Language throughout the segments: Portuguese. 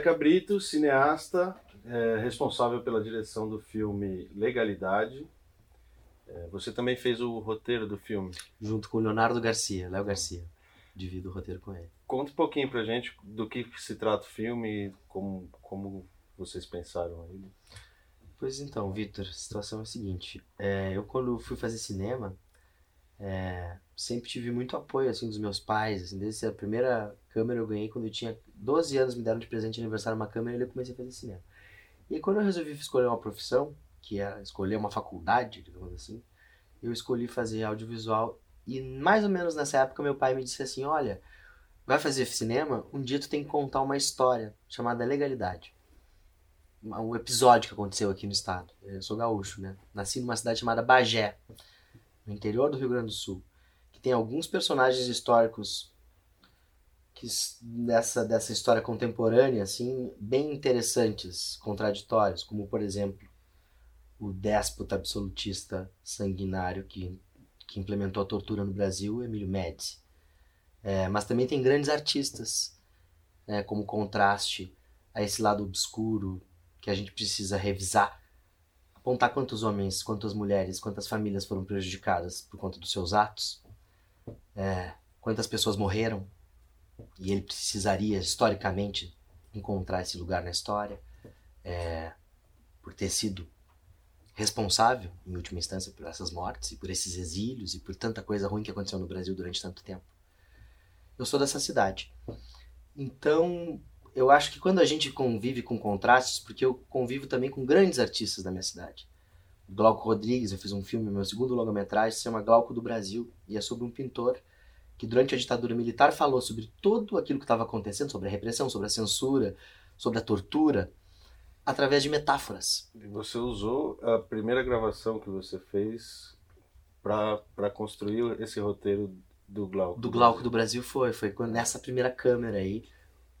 Zeca Brito, cineasta, é, responsável pela direção do filme Legalidade. É, você também fez o roteiro do filme. Junto com o Leonardo Garcia, Léo Garcia. Divido o roteiro com ele. Conta um pouquinho pra gente do que se trata o filme, como, como vocês pensaram ele. Pois então, Vitor, a situação é a seguinte. É, eu quando fui fazer cinema, é, sempre tive muito apoio assim dos meus pais. Assim, desde a primeira câmera eu ganhei quando eu tinha 12 anos, me deram de presente de aniversário uma câmera e eu comecei a fazer cinema. E quando eu resolvi escolher uma profissão, que é escolher uma faculdade, digamos assim, eu escolhi fazer audiovisual e mais ou menos nessa época meu pai me disse assim, olha, vai fazer cinema, um dia tu tem que contar uma história chamada Legalidade. Um episódio que aconteceu aqui no estado. Eu sou gaúcho, né? Nasci numa cidade chamada Bagé, no interior do Rio Grande do Sul, que tem alguns personagens históricos que dessa dessa história contemporânea assim, bem interessantes, contraditórios, como por exemplo, o déspota absolutista sanguinário que que implementou a tortura no Brasil, Emílio Médici. É, mas também tem grandes artistas, né, como contraste a esse lado obscuro que a gente precisa revisar. Apontar quantos homens, quantas mulheres, quantas famílias foram prejudicadas por conta dos seus atos, é, quantas pessoas morreram, e ele precisaria historicamente encontrar esse lugar na história, é, por ter sido responsável, em última instância, por essas mortes e por esses exílios e por tanta coisa ruim que aconteceu no Brasil durante tanto tempo. Eu sou dessa cidade. Então, eu acho que quando a gente convive com contrastes, porque eu convivo também com grandes artistas da minha cidade. Glauco Rodrigues, eu fiz um filme, meu segundo longa-metragem, se chama Glauco do Brasil, e é sobre um pintor que durante a ditadura militar falou sobre tudo aquilo que estava acontecendo, sobre a repressão, sobre a censura, sobre a tortura, através de metáforas. E você usou a primeira gravação que você fez para construir esse roteiro do Glauco? Do Glauco do Brasil foi, foi nessa primeira câmera aí,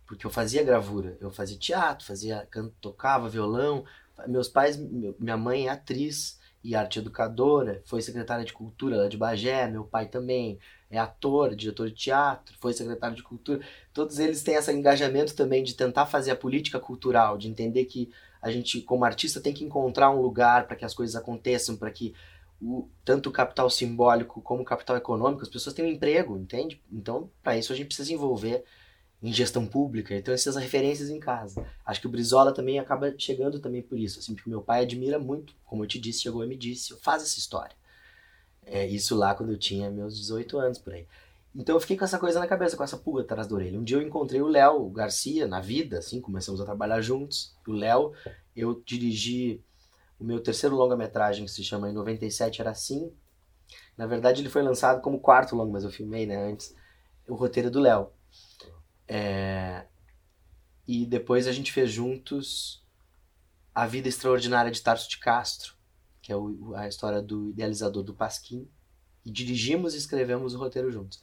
porque eu fazia gravura, eu fazia teatro, fazia canto, tocava violão. Meus pais, minha mãe é atriz e arte educadora, foi secretária de cultura lá de Bagé, meu pai também é ator, diretor de teatro, foi secretário de cultura. Todos eles têm esse engajamento também de tentar fazer a política cultural, de entender que a gente, como artista, tem que encontrar um lugar para que as coisas aconteçam, para que o, tanto o capital simbólico como o capital econômico, as pessoas tenham emprego, entende? Então, para isso a gente precisa envolver em gestão pública, então essas referências em casa. Acho que o Brizola também acaba chegando também por isso, assim, porque meu pai admira muito, como eu te disse, chegou e me disse, faz essa história. É, isso lá quando eu tinha meus 18 anos por aí. Então eu fiquei com essa coisa na cabeça, com essa pulga atrás da orelha. Um dia eu encontrei o Léo Garcia na vida, assim, começamos a trabalhar juntos. O Léo, eu dirigi o meu terceiro longa-metragem, que se chama Em 97 Era Assim. Na verdade ele foi lançado como quarto longa, mas eu filmei, né, antes. O roteiro do Léo. É... E depois a gente fez juntos A Vida Extraordinária de Tarso de Castro, que é o, a história do idealizador do Pasquim, e dirigimos e escrevemos o roteiro juntos.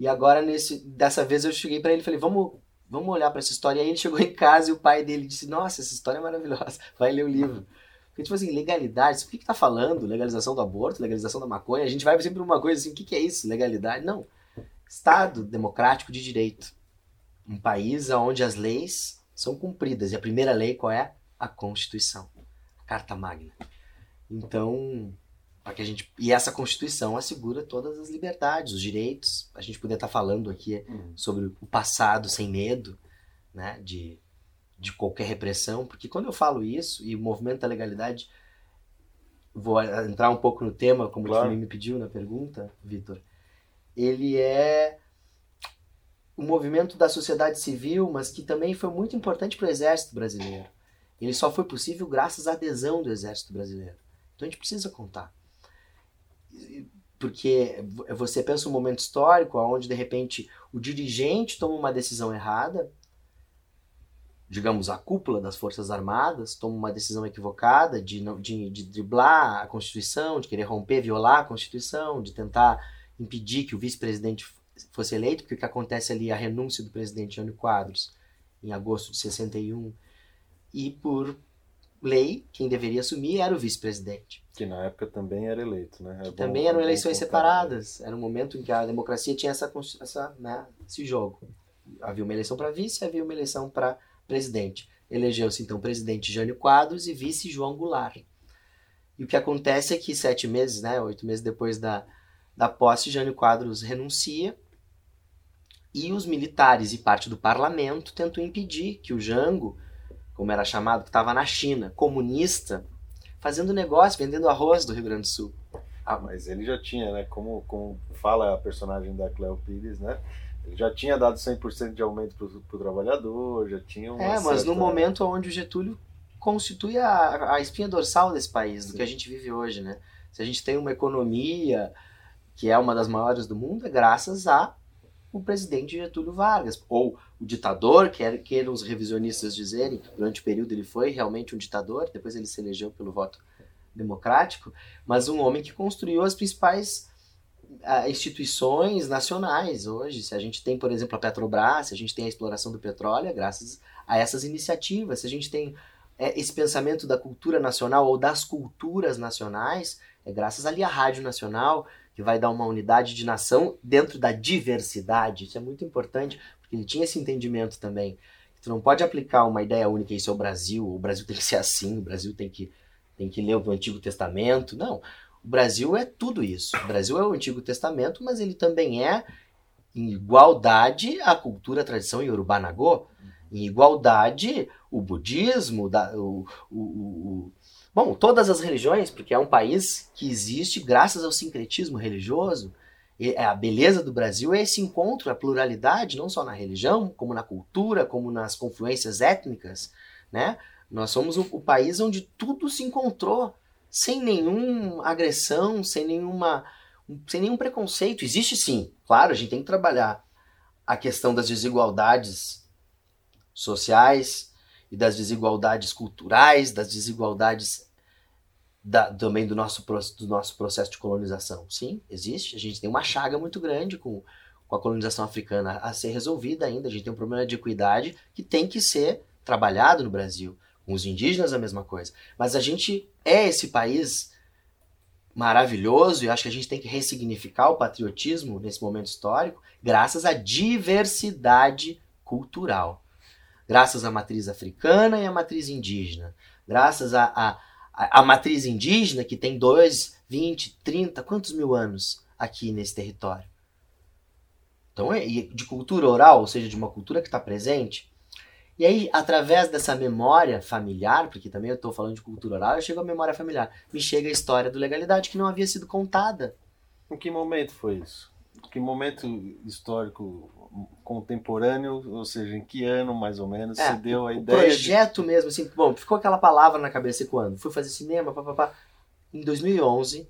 E agora, nesse, dessa vez, eu cheguei para ele e falei, vamos, vamos olhar para essa história. E aí ele chegou em casa e o pai dele disse, nossa, essa história é maravilhosa, vai ler o livro. Porque, tipo assim, legalidade, o que que tá falando? Legalização do aborto, legalização da maconha? A gente vai sempre uma coisa assim, o que que é isso? Legalidade? Não. Estado democrático de direito. Um país onde as leis são cumpridas. E a primeira lei qual é? A Constituição. A Carta Magna. Então, para que a gente e essa Constituição assegura todas as liberdades, os direitos. A gente poder estar tá falando aqui uhum. sobre o passado sem medo, né, de de qualquer repressão, porque quando eu falo isso e o movimento da legalidade, vou entrar um pouco no tema, como claro. me pediu na pergunta, Vitor. Ele é um movimento da sociedade civil, mas que também foi muito importante para o exército brasileiro. Ele só foi possível graças à adesão do exército brasileiro. Então a gente precisa contar. Porque você pensa um momento histórico onde de repente o dirigente toma uma decisão errada, digamos, a cúpula das Forças Armadas toma uma decisão equivocada de, de, de driblar a Constituição, de querer romper, violar a Constituição, de tentar impedir que o vice-presidente fosse eleito, porque o que acontece ali é a renúncia do presidente Jânio Quadros em agosto de 61, e por lei, quem deveria assumir era o vice-presidente. Que na época também era eleito, né? É também eram eleições separadas. Era um momento em que a democracia tinha essa, essa, né, esse jogo. Havia uma eleição para vice, havia uma eleição para presidente. Elegeu-se então presidente Jânio Quadros e vice João Goulart. E o que acontece é que sete meses, né, oito meses depois da, da posse, Jânio Quadros renuncia e os militares e parte do parlamento tentam impedir que o Jango, como era chamado, que estava na China, comunista, fazendo negócio, vendendo arroz do Rio Grande do Sul. Ah, mas ele já tinha, né? Como, como fala a personagem da Cleo Pires, né? Ele já tinha dado 100% de aumento para o trabalhador, já tinha uma É, mas certa... no momento onde o Getúlio constitui a, a espinha dorsal desse país, do Sim. que a gente vive hoje, né? Se a gente tem uma economia que é uma das maiores do mundo, é graças a o presidente Getúlio Vargas, ou o ditador, quer queiram os revisionistas dizerem, durante o período ele foi realmente um ditador, depois ele se elegeu pelo voto democrático, mas um homem que construiu as principais ah, instituições nacionais hoje. Se a gente tem, por exemplo, a Petrobras, se a gente tem a exploração do petróleo, é graças a essas iniciativas. Se a gente tem é, esse pensamento da cultura nacional ou das culturas nacionais, é graças ali à Rádio Nacional, que vai dar uma unidade de nação dentro da diversidade. Isso é muito importante, porque ele tinha esse entendimento também. Tu não pode aplicar uma ideia única, isso é o Brasil, o Brasil tem que ser assim, o Brasil tem que, tem que ler o Antigo Testamento. Não, o Brasil é tudo isso. O Brasil é o Antigo Testamento, mas ele também é, em igualdade, a cultura, a tradição Yorubá-Nagô. Em igualdade, o budismo, o, o, o, Bom, todas as religiões, porque é um país que existe graças ao sincretismo religioso. E a beleza do Brasil é esse encontro, a pluralidade, não só na religião, como na cultura, como nas confluências étnicas, né? Nós somos o, o país onde tudo se encontrou, sem nenhuma agressão, sem nenhuma, sem nenhum preconceito. Existe sim, claro, a gente tem que trabalhar a questão das desigualdades sociais e das desigualdades culturais, das desigualdades da, também do nosso, do nosso processo de colonização. Sim, existe. A gente tem uma chaga muito grande com, com a colonização africana a ser resolvida ainda. A gente tem um problema de equidade que tem que ser trabalhado no Brasil. Com os indígenas a mesma coisa. Mas a gente é esse país maravilhoso e acho que a gente tem que ressignificar o patriotismo nesse momento histórico graças à diversidade cultural. Graças à matriz africana e à matriz indígena. Graças à, à, à matriz indígena, que tem 2, 20, 30, quantos mil anos aqui nesse território. Então, é de cultura oral, ou seja, de uma cultura que está presente. E aí, através dessa memória familiar, porque também eu estou falando de cultura oral, eu chego à memória familiar. Me chega a história do legalidade que não havia sido contada. Em que momento foi isso? Em que momento histórico contemporâneo, ou seja, em que ano mais ou menos É, se deu a ideia projeto mesmo, assim, bom, ficou aquela palavra na cabeça e quando? Fui fazer cinema, papapá. Em 2011,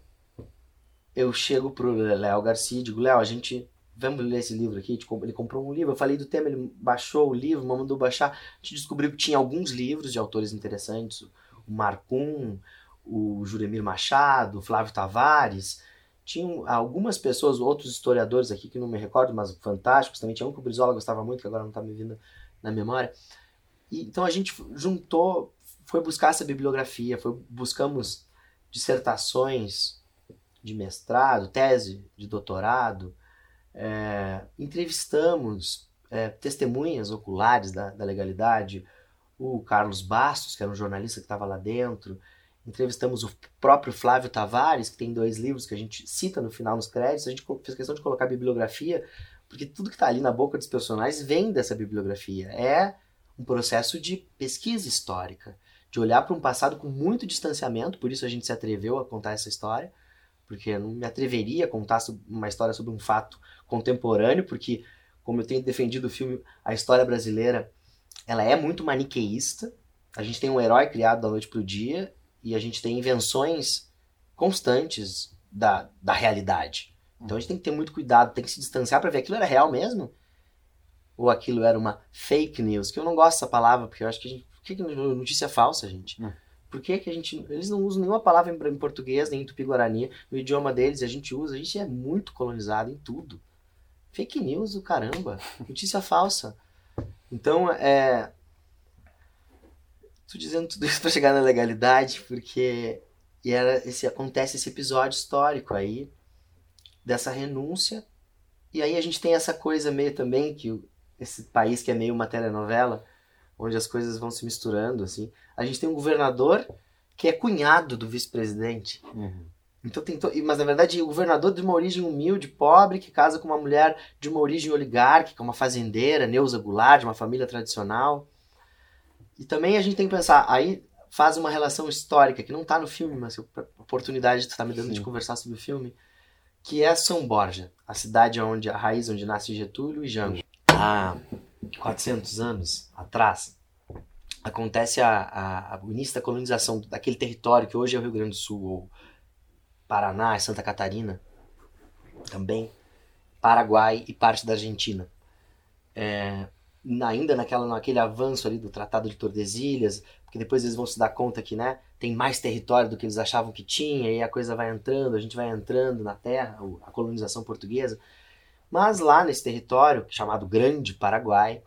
eu chego pro Léo Garcia e digo, Léo, a gente, vamos ler esse livro aqui? Ele comprou um livro, eu falei do tema, ele baixou o livro, mandou baixar. A gente descobriu que tinha alguns livros de autores interessantes, o Marcum, o Juremir Machado, o Flávio Tavares, tinham algumas pessoas, outros historiadores aqui que não me recordo, mas fantásticos, também tinha um que o Brizola gostava muito, que agora não está me vindo na memória. E, então a gente juntou, foi buscar essa bibliografia, foi, buscamos dissertações de mestrado, tese de doutorado, é, entrevistamos é, testemunhas oculares da, da legalidade, o Carlos Bastos, que era um jornalista que estava lá dentro, entrevistamos o próprio Flávio Tavares, que tem dois livros que a gente cita no final nos créditos, a gente fez questão de colocar bibliografia, porque tudo que está ali na boca dos personagens vem dessa bibliografia. É um processo de pesquisa histórica, de olhar para um passado com muito distanciamento, por isso a gente se atreveu a contar essa história, porque eu não me atreveria a contar uma história sobre um fato contemporâneo, porque, como eu tenho defendido o filme, a história brasileira ela é muito maniqueísta. A gente tem um herói criado da noite para o dia e a gente tem invenções constantes da, da realidade. Então a gente tem que ter muito cuidado, tem que se distanciar para ver aquilo era real mesmo ou aquilo era uma fake news, que eu não gosto dessa palavra, porque eu acho que a gente, por que, que notícia falsa, gente? Hum. Por que, que a gente, eles não usam nenhuma palavra em, em português, nem em tupi-guarani, no idioma deles, a gente usa, a gente é muito colonizado em tudo. Fake news do caramba, notícia falsa. Então, é, Tô dizendo tudo isso para chegar na legalidade, porque e era esse acontece esse episódio histórico aí dessa renúncia. E aí a gente tem essa coisa meio também que esse país que é meio uma telenovela, onde as coisas vão se misturando, assim. A gente tem um governador que é cunhado do vice-presidente. Uhum. Então tem to... Mas na verdade o governador de uma origem humilde, pobre, que casa com uma mulher de uma origem oligárquica, uma fazendeira, Neuza Goulart, de uma família tradicional. E também a gente tem que pensar, aí faz uma relação histórica, que não está no filme, mas a oportunidade que tu tá me dando Sim. de conversar sobre o filme, que é São Borja, a cidade onde a raiz onde nasce Getúlio e Jango. Há 400 anos atrás, acontece a, a, a- o início da colonização daquele território que hoje é o Rio Grande do Sul, ou Paraná, e Santa Catarina, também, Paraguai e parte da Argentina. É, ainda naquela, naquele avanço ali do Tratado de Tordesilhas, porque depois eles vão se dar conta que né, tem mais território do que eles achavam que tinha, e a coisa vai entrando, a gente vai entrando na terra, a colonização portuguesa. Mas lá nesse território, chamado Grande Paraguai,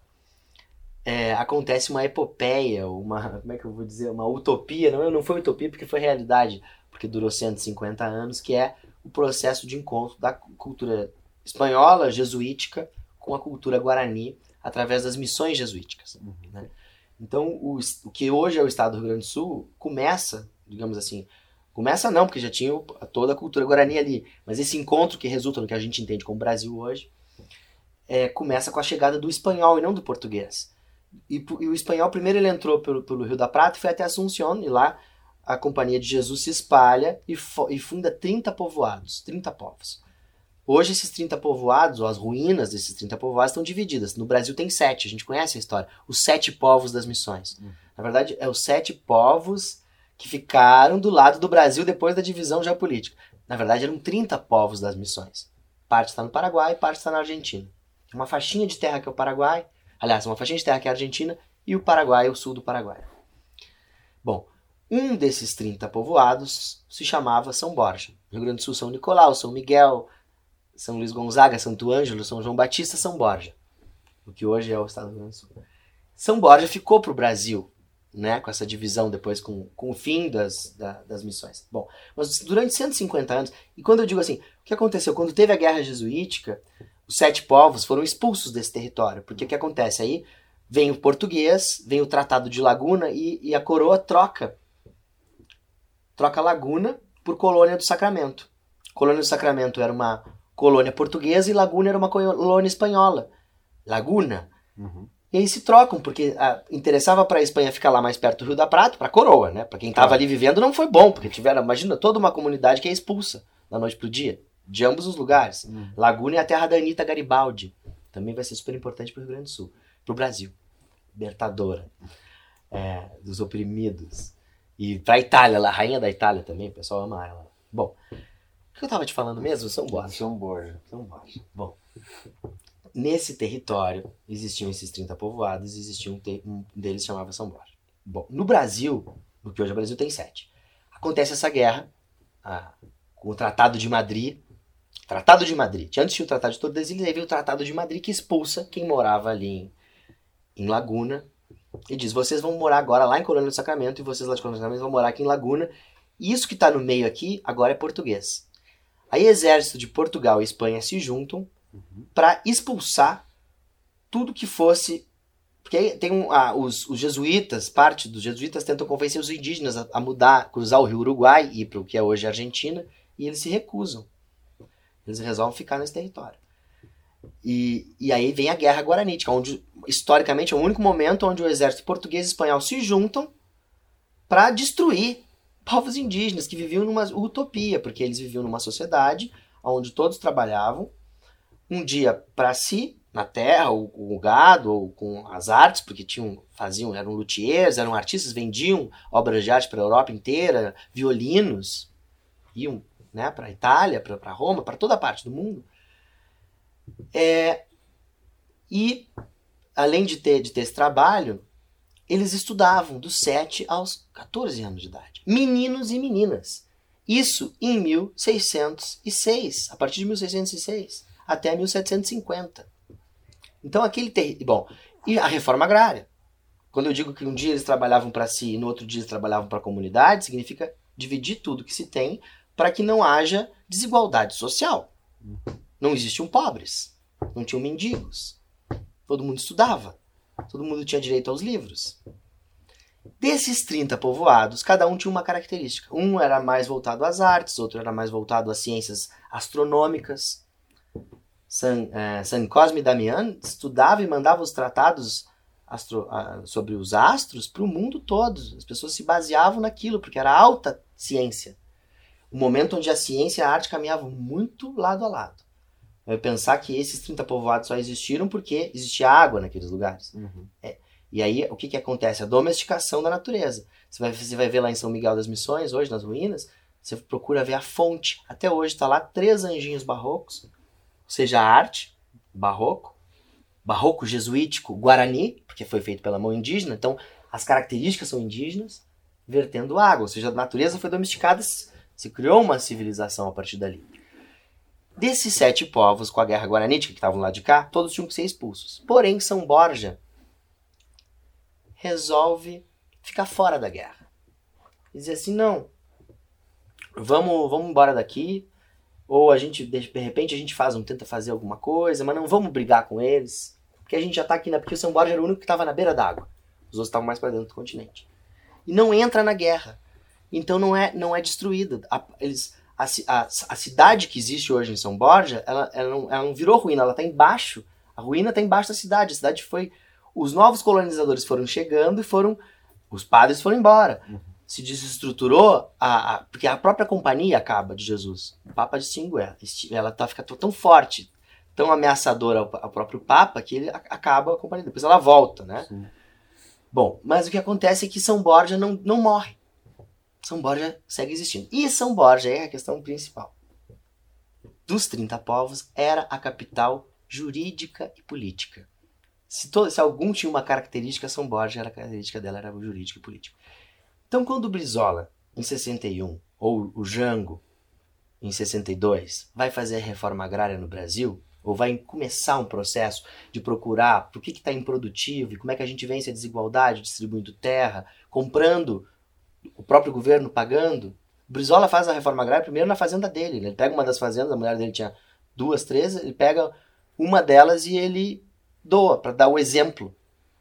é, acontece uma epopeia, uma, como é que eu vou dizer, uma utopia, não, não foi utopia porque foi realidade, porque durou 150 anos, que é o processo de encontro da cultura espanhola, jesuítica, com a cultura guarani, através das missões jesuíticas. né? Então, o, o que hoje é o estado do Rio Grande do Sul começa, digamos assim, começa não, porque já tinha toda a cultura guarani ali, mas esse encontro que resulta no que a gente entende como Brasil hoje, é, começa com a chegada do espanhol e não do português. E, e o espanhol, primeiro ele entrou pelo, pelo Rio da Prata e foi até Assunción, e lá a Companhia de Jesus se espalha e, e funda 30 povoados, 30 povos. Hoje esses 30 povoados, ou as ruínas desses 30 povoados, estão divididas. No Brasil tem sete, a gente conhece a história. Os sete povos das missões. Uhum. Na verdade, é os sete povos que ficaram do lado do Brasil depois da divisão geopolítica. Na verdade, eram 30 povos das missões. Parte está no Paraguai, parte está na Argentina. Uma faixinha de terra que é o Paraguai, aliás, uma faixinha de terra que é a Argentina, e o Paraguai, o sul do Paraguai. Bom, um desses 30 povoados se chamava São Borja. Rio Grande do Sul, São Nicolau, São Miguel, São Luís Gonzaga, Santo Ângelo, São João Batista, São Borja. O que hoje é o estado do Rio Grande do Sul. São Borja ficou para o Brasil, né, com essa divisão depois, com, com o fim das, da- das missões. Bom, mas durante 150 anos, e quando eu digo assim, o que aconteceu? Quando teve a guerra jesuítica, os sete povos foram expulsos desse território. Porque o que acontece? Aí vem o português, vem o Tratado de Laguna e, e a coroa troca. Troca Laguna por Colônia do Sacramento. Colônia do Sacramento era uma colônia portuguesa e Laguna era uma colônia espanhola. Laguna. Uhum. E aí se trocam, porque interessava para a Espanha ficar lá mais perto do Rio da Prata, para a coroa, né? Para quem estava Claro. ali vivendo não foi bom, porque tiveram, imagina, toda uma comunidade que é expulsa da noite pro dia, de ambos os lugares. Uhum. Laguna é a terra da Anitta Garibaldi. Também vai ser super importante para o Rio Grande do Sul, para o Brasil. Libertadora é, dos oprimidos. E para a Itália, ela, a rainha da Itália também, o pessoal ama ela. Que eu estava te falando mesmo? São Borja. São Borja. São Borja. Bom, nesse território existiam esses 30 povoados, existia um, te- um deles chamava São Borja. Bom, no Brasil, no que hoje é o Brasil tem sete, acontece essa guerra ah, com o Tratado de Madrid. Tratado de Madrid. Antes tinha o Tratado de Tordesilhas, aí veio o Tratado de Madrid que expulsa quem morava ali em, em Laguna e diz: vocês vão morar agora lá em Colônia do Sacramento e vocês lá de Colônia do Sacramento vão morar aqui em Laguna. E isso que está no meio aqui agora é português. Aí exército de Portugal e Espanha se juntam para expulsar tudo que fosse. Porque tem um, ah, os, os jesuítas, parte dos jesuítas tentam convencer os indígenas a, a mudar, cruzar o rio Uruguai e ir para o que é hoje a Argentina, e eles se recusam. Eles resolvem ficar nesse território. E, e aí vem a Guerra Guaranítica, onde historicamente é o único momento onde o exército português e espanhol se juntam para destruir povos indígenas que viviam numa utopia, porque eles viviam numa sociedade onde todos trabalhavam um dia para si, na terra, ou com o gado, ou com as artes, porque tinham, faziam, eram luthiers, eram artistas, vendiam obras de arte para a Europa inteira, violinos, iam né, para a Itália, para Roma, para toda parte do mundo. É, e, além de ter, de ter esse trabalho, eles estudavam dos 7 aos 14 anos de idade. Meninos e meninas. Isso em 1606, a partir de 1606 até 1750. Então aquele terri... bom, e a reforma agrária. Quando eu digo que um dia eles trabalhavam para si e no outro dia eles trabalhavam para a comunidade, significa dividir tudo que se tem para que não haja desigualdade social. Não existiam pobres, não tinham mendigos. Todo mundo estudava. Todo mundo tinha direito aos livros. Desses 30 povoados, cada um tinha uma característica. Um era mais voltado às artes, outro era mais voltado às ciências astronômicas. San, eh, San Cosme Damian estudava e mandava os tratados astro, sobre os astros para o mundo todo. As pessoas se baseavam naquilo, porque era alta ciência. O momento onde a ciência e a arte caminhavam muito lado a lado. É pensar que esses 30 povoados só existiram porque existia água naqueles lugares. Uhum. É, e aí, o que, que acontece? A domesticação da natureza. Você vai, você vai ver lá em São Miguel das Missões, hoje, nas ruínas, você procura ver a fonte. Até hoje está lá três anjinhos barrocos, ou seja, a arte, barroco, barroco jesuítico, guarani, porque foi feito pela mão indígena, então as características são indígenas, vertendo água, ou seja, a natureza foi domesticada, se criou uma civilização a partir dali. Desses sete povos com a guerra guaranítica que estavam lá de cá, todos tinham que ser expulsos. Porém, São Borja resolve ficar fora da guerra. E dizer assim, não, vamos, vamos embora daqui, ou a gente, de repente, a gente faz um, tenta fazer alguma coisa, mas não vamos brigar com eles, porque a gente já tá aqui, na, porque o São Borja era o único que estava na beira d'água. Os outros estavam mais para dentro do continente. E não entra na guerra. Então não é, não é destruída. Eles, a, a, a cidade que existe hoje em São Borja, ela, ela, não, ela não virou ruína, ela está embaixo. A ruína está embaixo da cidade. A cidade foi os novos colonizadores foram chegando e foram. Os padres foram embora. Uhum. Se desestruturou, a, a, porque a própria companhia acaba de Jesus. O Papa distingue ela. Ela tá, fica tão forte, tão ameaçadora ao, ao próprio Papa, que ele acaba a companhia. Depois ela volta, né? Sim. Bom, mas o que acontece é que São Borja não, não morre. São Borja segue existindo. E São Borja é a questão principal. Dos 30 povos, era a capital jurídica e política. Se, todo, se algum tinha uma característica, São Borja, era a característica dela era o jurídico e político. Então, quando o Brizola, em 61, ou o Jango, em 62, vai fazer a reforma agrária no Brasil, ou vai começar um processo de procurar por que está improdutivo e como é que a gente vence a desigualdade distribuindo terra, comprando, o próprio governo pagando. Brizola faz a reforma agrária primeiro na fazenda dele. Ele pega uma das fazendas, a mulher dele tinha duas, três, ele pega uma delas e ele doa, para dar o exemplo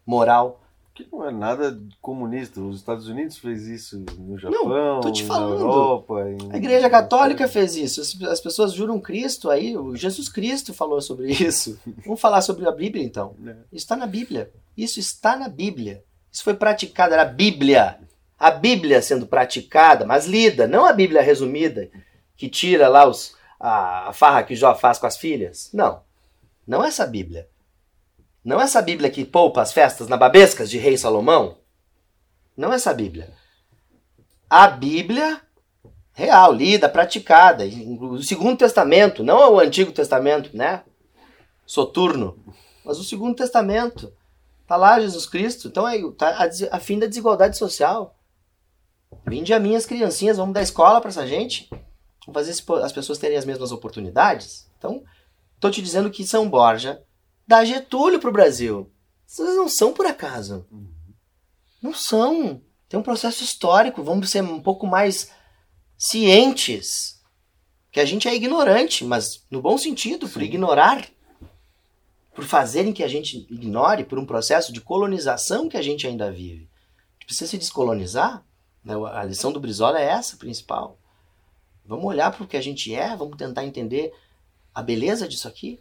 moral. Que não é nada comunista. Os Estados Unidos fez isso no Japão, não, tô te falando. na Europa. Em... A Igreja Católica fez isso. As pessoas juram Cristo aí. Jesus Cristo falou sobre isso. Vamos falar sobre a Bíblia então. É. Isso está na Bíblia. Isso está na Bíblia. Isso foi praticado, era a Bíblia. A Bíblia sendo praticada, mas lida, não a Bíblia resumida, que tira lá os, a, a farra que Jó faz com as filhas. Não. Não essa Bíblia. Não essa Bíblia que poupa as festas nababescas de rei Salomão. Não essa Bíblia. A Bíblia real, lida, praticada. O Segundo Testamento, não o Antigo Testamento, né? Soturno. Mas o Segundo Testamento. Tá lá Jesus Cristo. Então é tá a, a fim da desigualdade social. Vinde a minhas criancinhas, vamos dar escola para essa gente. Vamos fazer as pessoas terem as mesmas oportunidades. Então, tô te dizendo que São Borja dá Getúlio para o Brasil. Essas não são por acaso. Não são. Tem um processo histórico. Vamos ser um pouco mais cientes. Que a gente é ignorante, mas no bom sentido, por ignorar. Por fazerem que a gente ignore, por um processo de colonização que a gente ainda vive. A gente precisa se descolonizar. Né? A lição do Brizola é essa principal. Vamos olhar para o que a gente é, vamos tentar entender a beleza disso aqui.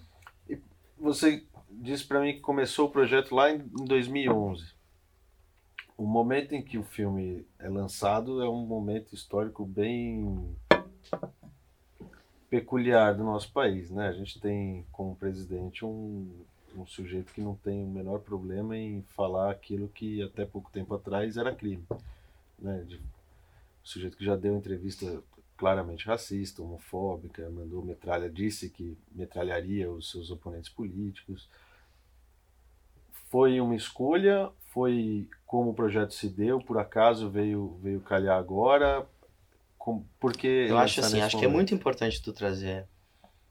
Você disse para mim que começou o projeto lá em 2011. O momento em que o filme é lançado é um momento histórico bem peculiar do nosso país, né? A gente tem como presidente um, um sujeito que não tem o menor problema em falar aquilo que até pouco tempo atrás era crime, né? De, um sujeito que já deu entrevista claramente racista, homofóbica, mandou metralha, disse que metralharia os seus oponentes políticos. Foi uma escolha? Foi como o projeto se deu? Por acaso veio veio calhar agora? Com, porque eu acho assim, acho momento? que é muito importante tu trazer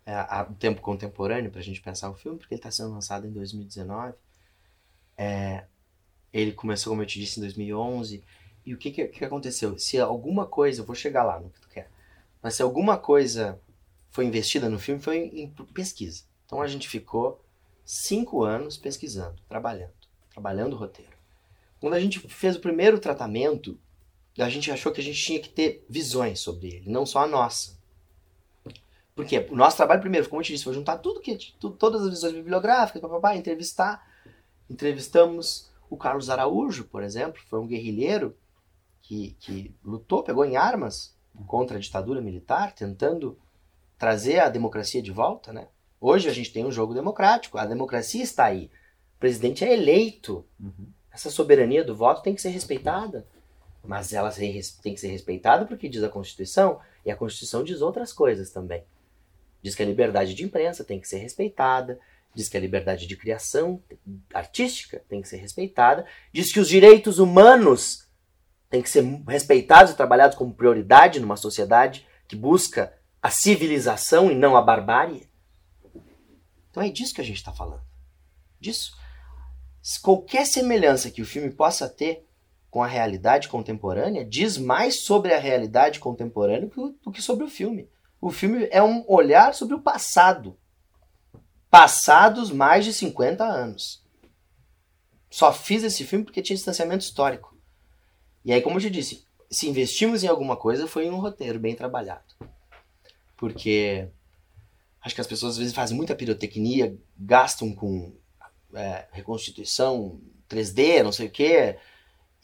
é, a, o tempo contemporâneo para a gente pensar o filme, porque ele está sendo lançado em 2019. É, ele começou, como eu te disse, em 2011. E o que, que, que aconteceu? Se alguma coisa, vou chegar lá no que tu quer, mas se alguma coisa foi investida no filme, foi em pesquisa. Então a gente ficou cinco anos pesquisando, trabalhando, trabalhando o roteiro. Quando a gente fez o primeiro tratamento, a gente achou que a gente tinha que ter visões sobre ele, não só a nossa. Porque o nosso trabalho, primeiro, como eu te disse, foi juntar tudo que tudo, todas as visões bibliográficas, papapá, entrevistar. Entrevistamos o Carlos Araújo, por exemplo, foi um guerrilheiro que, que lutou, pegou em armas contra a ditadura militar, tentando trazer a democracia de volta, né? Hoje a gente tem um jogo democrático, a democracia está aí. O presidente é eleito. Uhum. Essa soberania do voto tem que ser respeitada. Mas ela tem que ser respeitada porque diz a Constituição, e a Constituição diz outras coisas também. Diz que a liberdade de imprensa tem que ser respeitada, diz que a liberdade de criação artística tem que ser respeitada, diz que os direitos humanos têm que ser respeitados e trabalhados como prioridade numa sociedade que busca a civilização e não a barbárie. Então é disso que a gente está falando. Disso. Qualquer semelhança que o filme possa ter com a realidade contemporânea diz mais sobre a realidade contemporânea do que sobre o filme. O filme é um olhar sobre o passado. Passados mais de 50 anos. Só fiz esse filme porque tinha distanciamento histórico. E aí, como eu te disse, se investimos em alguma coisa, foi um roteiro bem trabalhado. Porque acho que as pessoas às vezes fazem muita pirotecnia, gastam com é, reconstituição 3D, não sei o quê,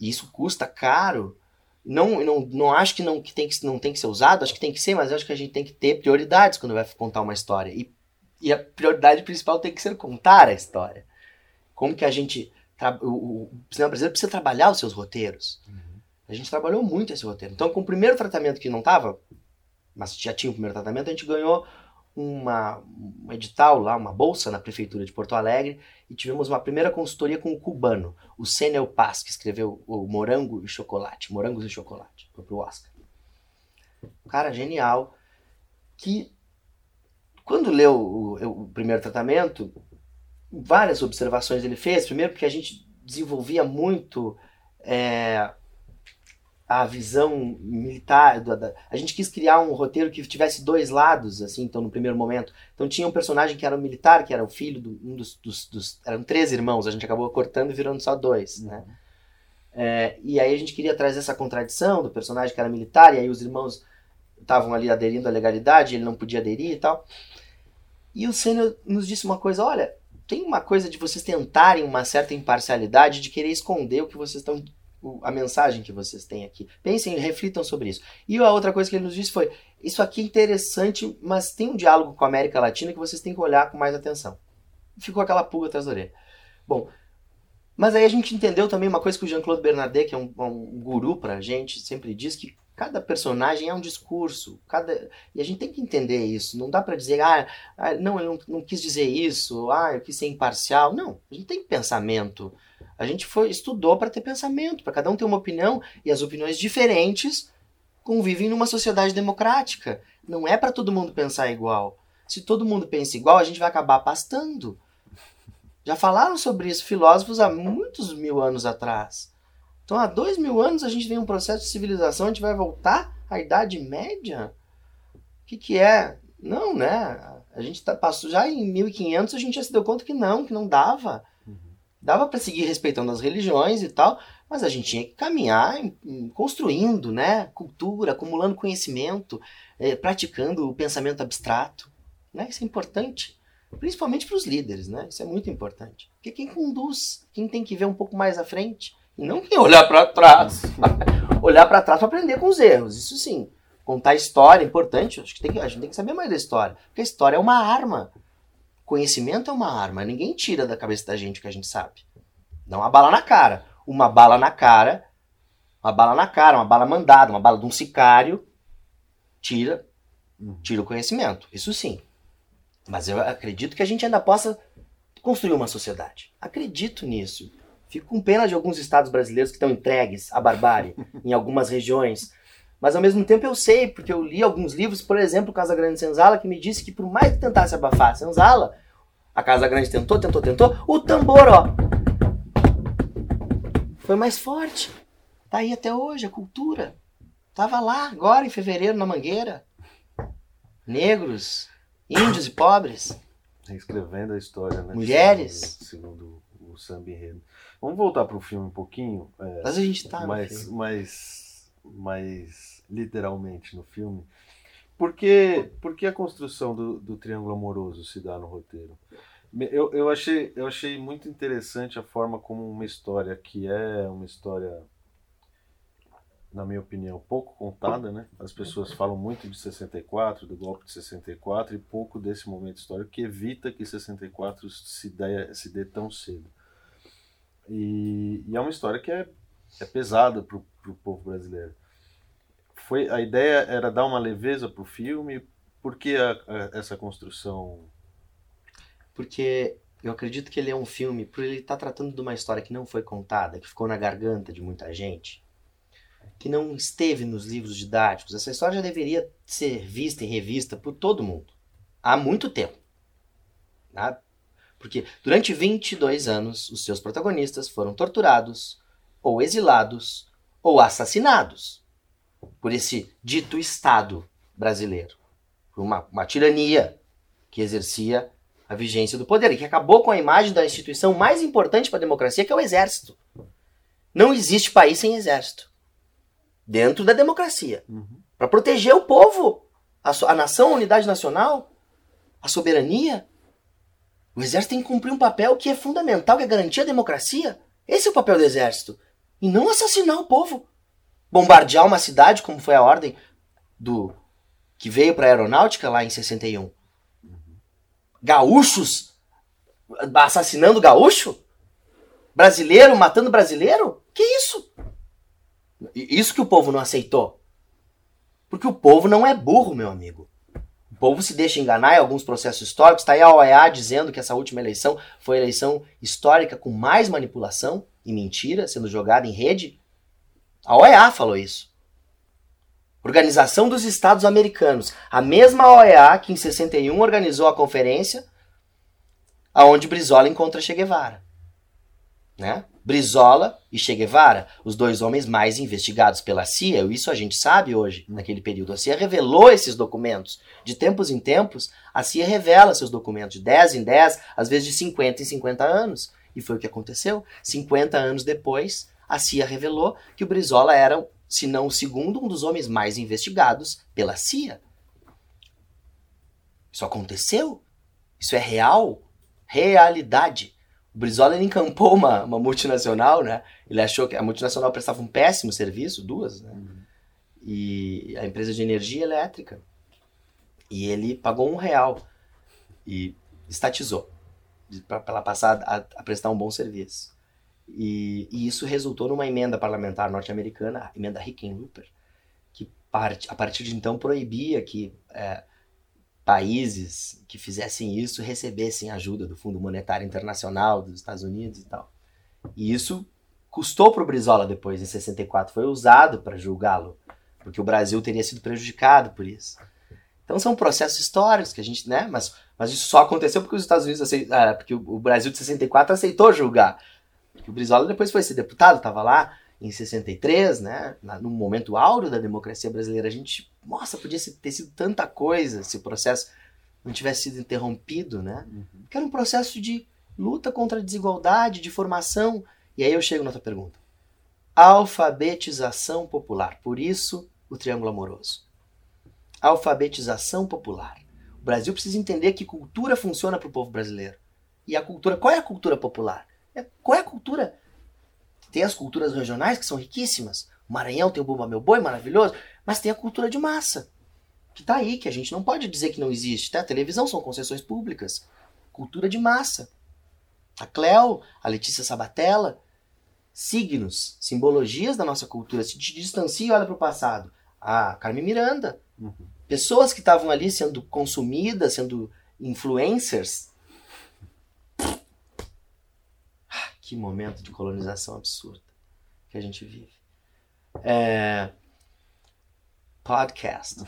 e isso custa caro. Não, não, não acho que não, que, tem que não tem que ser usado, acho que tem que ser, mas acho que a gente tem que ter prioridades quando vai contar uma história. E, e a prioridade principal tem que ser contar a história. Como que a gente. O, o cinema brasileiro precisa trabalhar os seus roteiros. Uhum. A gente trabalhou muito esse roteiro. Então, com o primeiro tratamento que não estava, mas já tinha o primeiro tratamento, a gente ganhou uma, um edital lá, uma bolsa na prefeitura de Porto Alegre e tivemos uma primeira consultoria com o cubano, o Senel Paz, que escreveu o Morango e Chocolate, Morangos e Chocolate, foi pro Oscar. Um cara genial que quando leu o, o primeiro tratamento, várias observações ele fez. Primeiro porque a gente desenvolvia muito é, a visão militar. Da, a gente quis criar um roteiro que tivesse dois lados, assim, então, no primeiro momento. Então tinha um personagem que era um militar, que era o filho de um dos, dos, dos, Eram três irmãos, a gente acabou cortando e virando só dois, né? É, e aí a gente queria trazer essa contradição do personagem que era militar, e aí os irmãos estavam ali aderindo à legalidade, ele não podia aderir e tal. E o Senna nos disse uma coisa: olha, tem uma coisa de vocês tentarem uma certa imparcialidade, de querer esconder o que vocês estão a mensagem que vocês têm aqui. Pensem, reflitam sobre isso. E a outra coisa que ele nos disse foi: isso aqui é interessante, mas tem um diálogo com a América Latina que vocês têm que olhar com mais atenção. Ficou aquela pulga atrás da orelha. Bom, mas aí a gente entendeu também uma coisa que o Jean-Claude Bernardet, que é um, um guru pra gente, sempre diz que cada personagem é um discurso, cada e a gente tem que entender isso. Não dá para dizer, ah, ah, não, eu não, não, quis dizer isso, ah, eu quis ser imparcial. Não, a gente tem pensamento. A gente foi estudou para ter pensamento, para cada um ter uma opinião e as opiniões diferentes convivem numa sociedade democrática. Não é para todo mundo pensar igual. Se todo mundo pensa igual, a gente vai acabar pastando. Já falaram sobre isso filósofos há muitos mil anos atrás. Então, há dois mil anos a gente tem um processo de civilização, a gente vai voltar à Idade Média? O que, que é? Não, né? A gente tá, passou já em 1500, a gente já se deu conta que não, que não dava. Dava para seguir respeitando as religiões e tal, mas a gente tinha que caminhar em, em, construindo, né, cultura, acumulando conhecimento, eh, praticando o pensamento abstrato, né? Isso é importante, principalmente para os líderes, né? Isso é muito importante. Porque quem conduz, quem tem que ver um pouco mais à frente, não olhar para trás, olhar para trás para aprender com os erros. Isso sim, contar história é importante. Acho que tem que, a gente tem que saber mais da história, porque a história é uma arma. Conhecimento é uma arma, ninguém tira da cabeça da gente o que a gente sabe. Não uma bala na cara. Uma bala na cara, uma bala na cara, uma bala mandada, uma bala de um sicário, tira, tira o conhecimento. Isso sim. Mas eu acredito que a gente ainda possa construir uma sociedade. Acredito nisso. Fico com pena de alguns estados brasileiros que estão entregues à barbárie em algumas regiões mas ao mesmo tempo eu sei, porque eu li alguns livros, por exemplo, Casa Grande Senzala, que me disse que por mais que tentasse abafar a Senzala, a Casa Grande tentou, tentou, tentou, o tambor, ó, foi mais forte. Tá aí até hoje, a cultura. Tava lá, agora em fevereiro, na Mangueira. Negros, índios e pobres. Escrevendo a história, né? Mulheres. Segundo, segundo o o samba enredo. Vamos voltar para o filme um pouquinho. É, Mas a gente tá no mais, mais, mais literalmente no filme. Por que, por que a construção do, do triângulo amoroso se dá no roteiro? Eu, eu, achei, eu achei muito interessante a forma como uma história que é uma história, na minha opinião, pouco contada, né? As pessoas falam muito de 64, do golpe de 64 e pouco desse momento histórico que evita que 64 se dê, se dê tão cedo. E, e é uma história que é, é pesada para o povo brasileiro. Foi, a ideia era dar uma leveza para o filme, por que a- a- essa construção Porque eu acredito que ele é um filme, por ele estar tratando de uma história que não foi contada, que ficou na garganta de muita gente, que não esteve nos livros didáticos. Essa história já deveria ser vista e revista por todo mundo. Há muito tempo. Tá? Porque durante 22 anos, os seus protagonistas foram torturados, ou exilados, ou assassinados por esse dito Estado brasileiro. Por uma, uma tirania que exercia a vigência do poder e que acabou com a imagem da instituição mais importante para a democracia, que é o exército. Não existe país sem exército. Dentro da democracia. Para proteger o povo, a, a nação, a unidade nacional, a soberania. O exército tem que cumprir um papel que é fundamental, que é garantir a democracia. Esse é o papel do exército. E não assassinar o povo. Bombardear uma cidade, como foi a ordem do que veio para a aeronáutica lá em 61 gaúchos assassinando gaúcho? Brasileiro matando brasileiro? Que isso? Isso que o povo não aceitou. Porque o povo não é burro, meu amigo. Povo se deixa enganar em alguns processos históricos. Está aí a OEA dizendo que essa última eleição foi a eleição histórica com mais manipulação e mentira sendo jogada em rede. A OEA falou isso. Organização dos Estados Americanos. A mesma OEA que em 61 organizou a conferência aonde Brizola encontra Che Guevara. Né? Brizola e Che Guevara, os dois homens mais investigados pela CIA, isso a gente sabe hoje, naquele período. A CIA revelou esses documentos. De tempos em tempos, a CIA revela seus documentos, de 10 em 10, às vezes de 50 em 50 anos. E foi o que aconteceu. 50 anos depois, a CIA revelou que o Brizola era, se não o segundo, um dos homens mais investigados pela CIA. Isso aconteceu? Isso é real? Realidade. O Brizola ele encampou uma, uma multinacional, né? Ele achou que a multinacional prestava um péssimo serviço, duas, né? E a empresa de energia elétrica. E ele pagou um real e estatizou para ela passar a, a prestar um bom serviço. E, e isso resultou numa emenda parlamentar norte-americana, a emenda Hickenlooper, que a partir de então proibia que é, países que fizessem isso recebessem ajuda do Fundo Monetário Internacional dos Estados Unidos e tal. E isso custou para o Brizola depois, em 64, foi usado para julgá-lo, porque o Brasil teria sido prejudicado por isso. Então são processos históricos que a gente, né? Mas, mas isso só aconteceu porque os Estados Unidos aceit- ah, porque o Brasil de 64 aceitou julgar. Porque o Brizola depois foi ser deputado, estava lá em 63, né? No momento áureo da democracia brasileira, a gente, nossa, podia ter sido tanta coisa se o processo não tivesse sido interrompido, né? Que era um processo de luta contra a desigualdade, de formação. E aí eu chego na outra pergunta. Alfabetização popular. Por isso, o triângulo amoroso. Alfabetização popular. O Brasil precisa entender que cultura funciona para o povo brasileiro. E a cultura, qual é a cultura popular? É- qual é a cultura? Tem as culturas regionais que são riquíssimas. O Maranhão tem o Bumba Meu Boi, maravilhoso. Mas tem a cultura de massa. Que tá aí, que a gente não pode dizer que não existe. Tá? A televisão são concessões públicas. Cultura de massa. A Cleo, a Letícia Sabatella, signos, simbologias da nossa cultura. Se te distancia e olha para o passado. A Carmen Miranda. Pessoas que estavam ali sendo consumidas, sendo influencers. Ah, Que momento de colonização absurda que a gente vive. É... Podcast.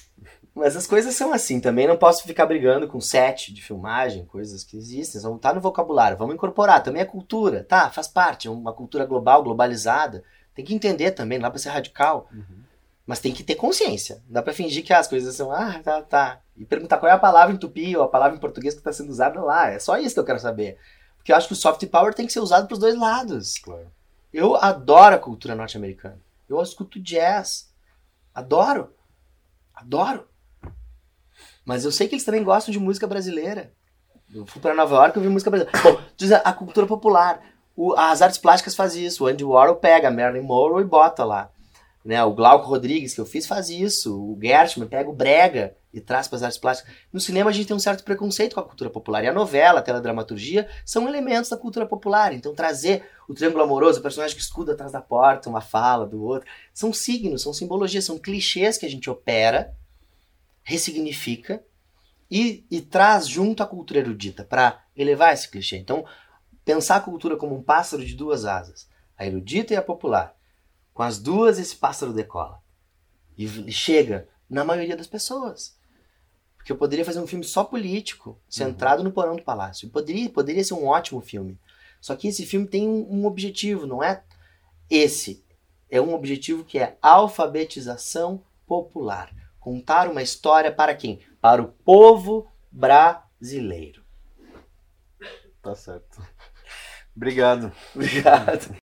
Mas as coisas são assim. Também não posso ficar brigando com set de filmagem, coisas que existem. Vamos estar no vocabulário, vamos incorporar. Também é cultura, tá? Faz parte. É uma cultura global, globalizada. Tem que entender também, não dá pra ser radical. Mas tem que ter consciência. Não dá pra fingir que as coisas são, ah, tá, tá. E perguntar qual é a palavra em tupi ou a palavra em português que está sendo usada lá. É só isso que eu quero saber. Porque eu acho que o soft power tem que ser usado para os dois lados. Claro. Eu adoro a cultura norte-americana. Eu escuto jazz. Adoro. Adoro. Mas eu sei que eles também gostam de música brasileira. Eu fui para Nova York e vi música brasileira. Bom, diz a cultura popular. O, as artes plásticas fazem isso. O Andy Warhol pega a Marilyn Monroe e bota lá. Né? O Glauco Rodrigues, que eu fiz, faz isso. O Gershman pega o brega e traz para as artes plásticas. No cinema a gente tem um certo preconceito com a cultura popular. E a novela, a teledramaturgia, são elementos da cultura popular. Então trazer o triângulo amoroso, o personagem que escuda atrás da porta, uma fala do outro, são signos, são simbologias, são clichês que a gente opera, ressignifica e, e traz junto a cultura erudita para elevar esse clichê. Então, pensar a cultura como um pássaro de duas asas, a erudita e a popular com as duas, esse pássaro decola. E chega na maioria das pessoas. Porque eu poderia fazer um filme só político, centrado uhum. no porão do palácio. Poderia, poderia ser um ótimo filme. Só que esse filme tem um, um objetivo, não é esse. É um objetivo que é alfabetização popular. Contar uma história para quem? Para o povo brasileiro. Tá certo. Obrigado. Obrigado.